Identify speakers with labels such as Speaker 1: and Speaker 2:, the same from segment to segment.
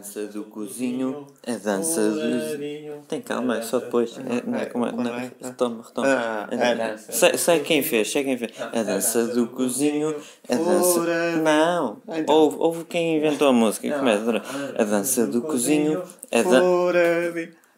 Speaker 1: dança do cozinho, a dança do. Tem calma, é só depois. É, não é como é. Não, é- retoma, retoma.
Speaker 2: Ah, a dança.
Speaker 1: Sei, sei quem fez, sei quem fez. A dança do cozinho, a dança. Não!
Speaker 2: Então.
Speaker 1: Houve, houve quem inventou a música. Começa. A dança do cozinho, a dança.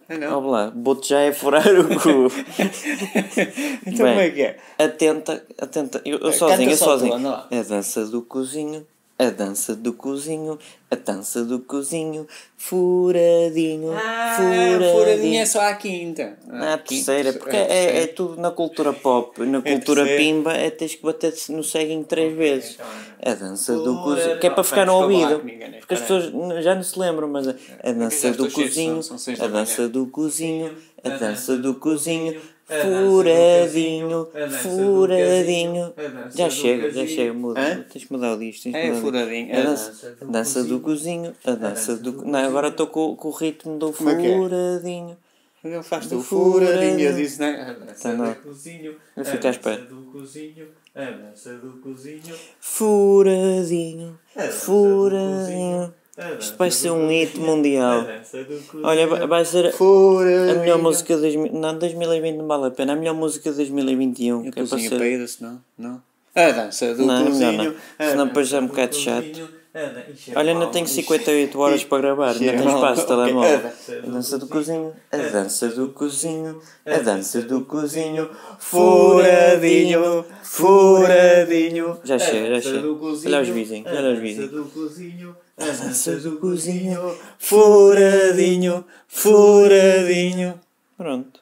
Speaker 2: Ah, não.
Speaker 1: Olha lá, vou-te já é furar o cu.
Speaker 2: Então como é que é?
Speaker 1: Atenta, atenta. Eu, eu sozinho, eu sozinho.
Speaker 2: lá.
Speaker 1: A dança do cozinho, a dança do cozinho, a dança do cozinho, furadinho,
Speaker 2: Ah,
Speaker 1: furadinho.
Speaker 2: furadinho é só à quinta.
Speaker 1: Na terceira, porque é, é tudo na cultura pop, na cultura
Speaker 2: terceira.
Speaker 1: pimba, é tens que bater no ceguinho três vezes. A dança do cozinho, que é para ficar no ouvido. Porque as pessoas já não se lembram, mas a, dança do cozinho, a dança do cozinho, a dança do cozinho, furadinho, furadinho. Já chega, já chega, muda.
Speaker 2: Hã?
Speaker 1: Tens que mudar disto. tens que
Speaker 2: É
Speaker 1: mudar
Speaker 2: furadinho,
Speaker 1: A
Speaker 2: é
Speaker 1: dança, a dança do cozinho, a dança do. Não, agora estou com, com o ritmo do
Speaker 2: Como é é?
Speaker 1: furadinho.
Speaker 2: Não faz tu
Speaker 1: Do
Speaker 2: furadinho, eu disse, não é?
Speaker 1: Tá, não.
Speaker 3: cozinho,
Speaker 1: Eu fico à espera.
Speaker 3: do cozinho, a dança do cozinho,
Speaker 1: Furadinho,
Speaker 3: a dança
Speaker 1: furadinho.
Speaker 3: A dança
Speaker 1: Isto vai ser um hit mundial.
Speaker 3: cozinho.
Speaker 1: Olha, vai- ser a melhor música de 2000. Não, 2020 não vale a pena. A melhor música de 2021.
Speaker 2: Eu
Speaker 1: Que é para ser.
Speaker 2: senão? Não. A dança do
Speaker 1: Não, é
Speaker 2: cozinho.
Speaker 1: não. Senão depois já é um bocado chato. Olha, ainda tenho 58 horas para gravar, ainda tenho espaço, telemóvel. A dança do cozinho, a dança do cozinho, a dança do cozinho,
Speaker 2: Furadinho, furadinho.
Speaker 1: Já chega, já chega. Olha os vizinhos, olha os vizinhos.
Speaker 3: do cozinho, a
Speaker 1: Dança do cozinho,
Speaker 2: Furadinho, furadinho.
Speaker 1: pronto.